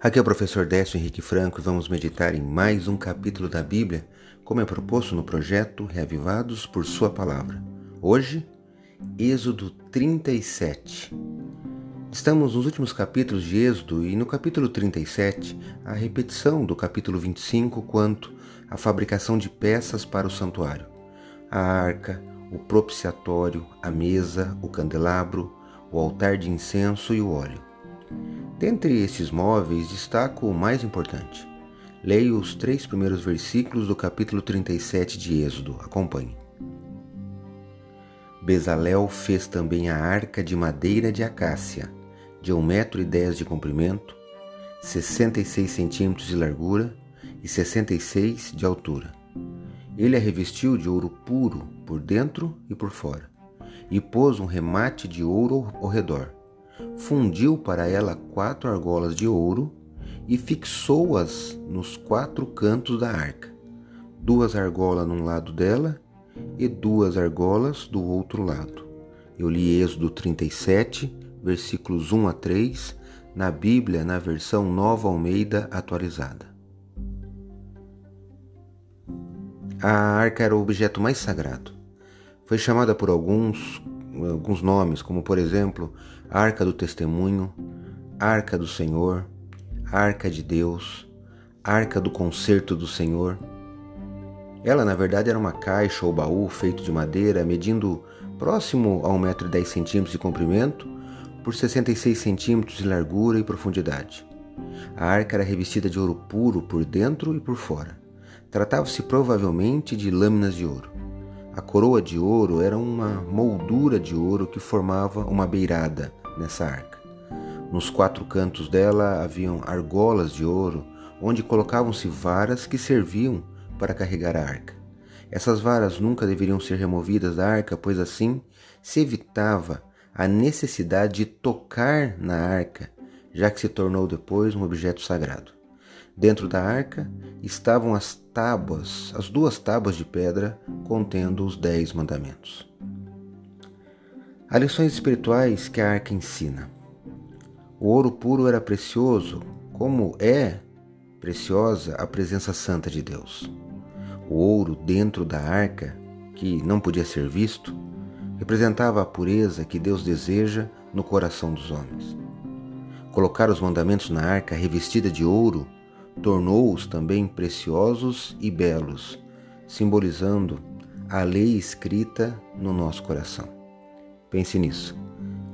Aqui é o professor Décio Henrique Franco e vamos meditar em mais um capítulo da Bíblia, como é proposto no projeto Reavivados por Sua Palavra. Hoje, Êxodo 37. Estamos nos últimos capítulos de Êxodo e no capítulo 37, a repetição do capítulo 25 quanto à fabricação de peças para o santuário. A arca, o propiciatório, a mesa, o candelabro, o altar de incenso e o óleo. Dentre estes móveis, destaco o mais importante. Leio os três primeiros versículos do capítulo 37 de Êxodo. Acompanhe. Bezalel fez também a arca de madeira de acácia, de 1,10 metro e dez de comprimento, 66 centímetros de largura e 66 de altura. Ele a revestiu de ouro puro por dentro e por fora, e pôs um remate de ouro ao redor fundiu para ela quatro argolas de ouro e fixou-as nos quatro cantos da arca, duas argolas num lado dela e duas argolas do outro lado. Eu li Êxodo 37, versículos 1 a 3, na Bíblia, na versão Nova Almeida atualizada. A arca era o objeto mais sagrado. Foi chamada por alguns alguns nomes, como por exemplo, Arca do Testemunho, Arca do Senhor, Arca de Deus, Arca do Concerto do Senhor. Ela, na verdade, era uma caixa ou baú feito de madeira, medindo próximo a 1,10m de comprimento por 66 centímetros de largura e profundidade. A arca era revestida de ouro puro por dentro e por fora. Tratava-se provavelmente de lâminas de ouro. A coroa de ouro era uma moldura de ouro que formava uma beirada nessa arca. Nos quatro cantos dela haviam argolas de ouro, onde colocavam-se varas que serviam para carregar a arca. Essas varas nunca deveriam ser removidas da arca, pois assim se evitava a necessidade de tocar na arca, já que se tornou depois um objeto sagrado. Dentro da arca estavam as tábuas, as duas tábuas de pedra contendo os dez mandamentos. Há lições espirituais que a arca ensina. O ouro puro era precioso, como é preciosa a presença santa de Deus. O ouro dentro da arca, que não podia ser visto, representava a pureza que Deus deseja no coração dos homens. Colocar os mandamentos na arca revestida de ouro tornou-os também preciosos e belos, simbolizando a lei escrita no nosso coração. Pense nisso.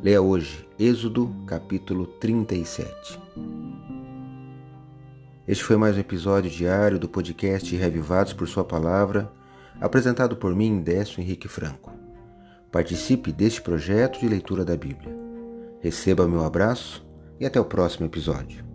Leia hoje Êxodo capítulo 37. Este foi mais um episódio diário do podcast Revivados por Sua Palavra, apresentado por mim, Décio Henrique Franco. Participe deste projeto de leitura da Bíblia. Receba meu abraço e até o próximo episódio.